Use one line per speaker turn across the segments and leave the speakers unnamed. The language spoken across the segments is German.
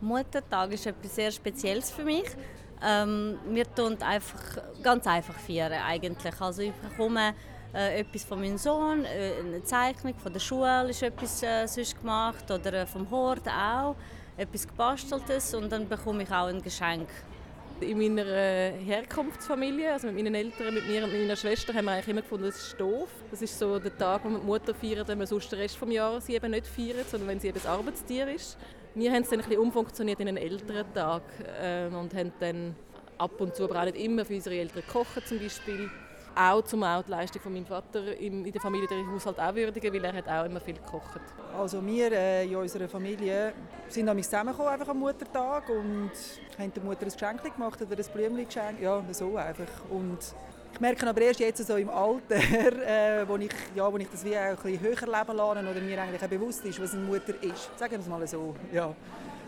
Muttertag ist etwas sehr Spezielles für mich. Ähm, wir tun einfach ganz einfach feiern eigentlich. Also ich bekomme äh, etwas von meinem Sohn, äh, eine Zeichnung von der Schule ist etwas äh, sonst gemacht oder äh, vom Hort auch etwas gebasteltes und dann bekomme ich auch ein Geschenk.
In meiner äh, Herkunftsfamilie, also mit meinen Eltern, mit mir und meiner Schwester, haben wir eigentlich immer gefunden, das ist doof. Das ist so der Tag, wo man die Mutter feiert, wenn man sonst den Rest des Jahres eben nicht feiert, sondern wenn sie eben das Arbeitstier ist. Wir haben es dann ein bisschen umfunktioniert in einen älteren Tag äh, und haben dann ab und zu, aber auch nicht immer, für unsere Eltern gekocht zum Beispiel. Auch zum auch die Leistung von meinem Vater in der Familie den Haushalt auch würdigen, weil er hat auch immer viel gekocht.
Also wir äh, in unserer Familie sind nämlich zusammengekommen einfach am Muttertag und haben der Mutter ein Geschenk gemacht oder ein Blümchen geschenkt, ja so einfach. Und ich merke aber erst jetzt so im Alter, äh, wo, ich, ja, wo ich das wie ein bisschen höher leben lasse oder mir eigentlich auch bewusst ist, was eine Mutter ist. Sagen wir es mal so. Ja.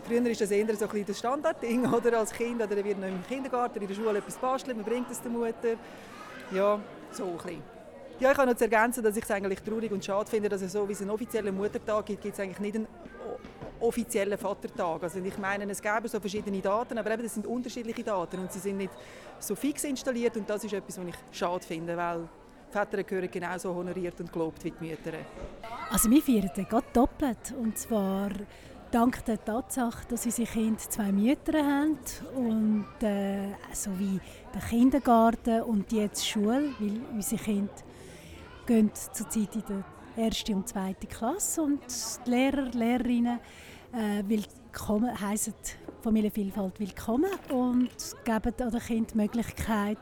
Früher ist das eher so ein das Standardding, oder? Als Kind oder wird noch im Kindergarten, in der Schule etwas basteln, man bringt es der Mutter. Ja, so ein bisschen. Ja, ich kann noch zu ergänzen, dass ich es eigentlich traurig und schade finde, dass es so wie es einen offiziellen Muttertag gibt, gibt es eigentlich nicht einen offiziellen Vatertag. Also ich meine, es gäbe so verschiedene Daten, aber eben, das sind unterschiedliche Daten und sie sind nicht so fix installiert und das ist etwas, was ich schade finde, weil Väter gehören genauso honoriert und gelobt wie die Mütter.
Also wir feiern den gerade doppelt und zwar dank der Tatsache, dass unsere Kinder zwei Mütter haben und äh, so wie der Kindergarten und jetzt Schule, weil unsere Kinder gehen zurzeit in der erste und zweite Klasse und die Lehrer, Lehrerinnen äh, willkommen, heissen Familienvielfalt willkommen und geben den Kindern die Möglichkeit,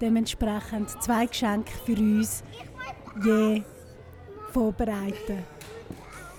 dementsprechend zwei Geschenke für uns je vorbereiten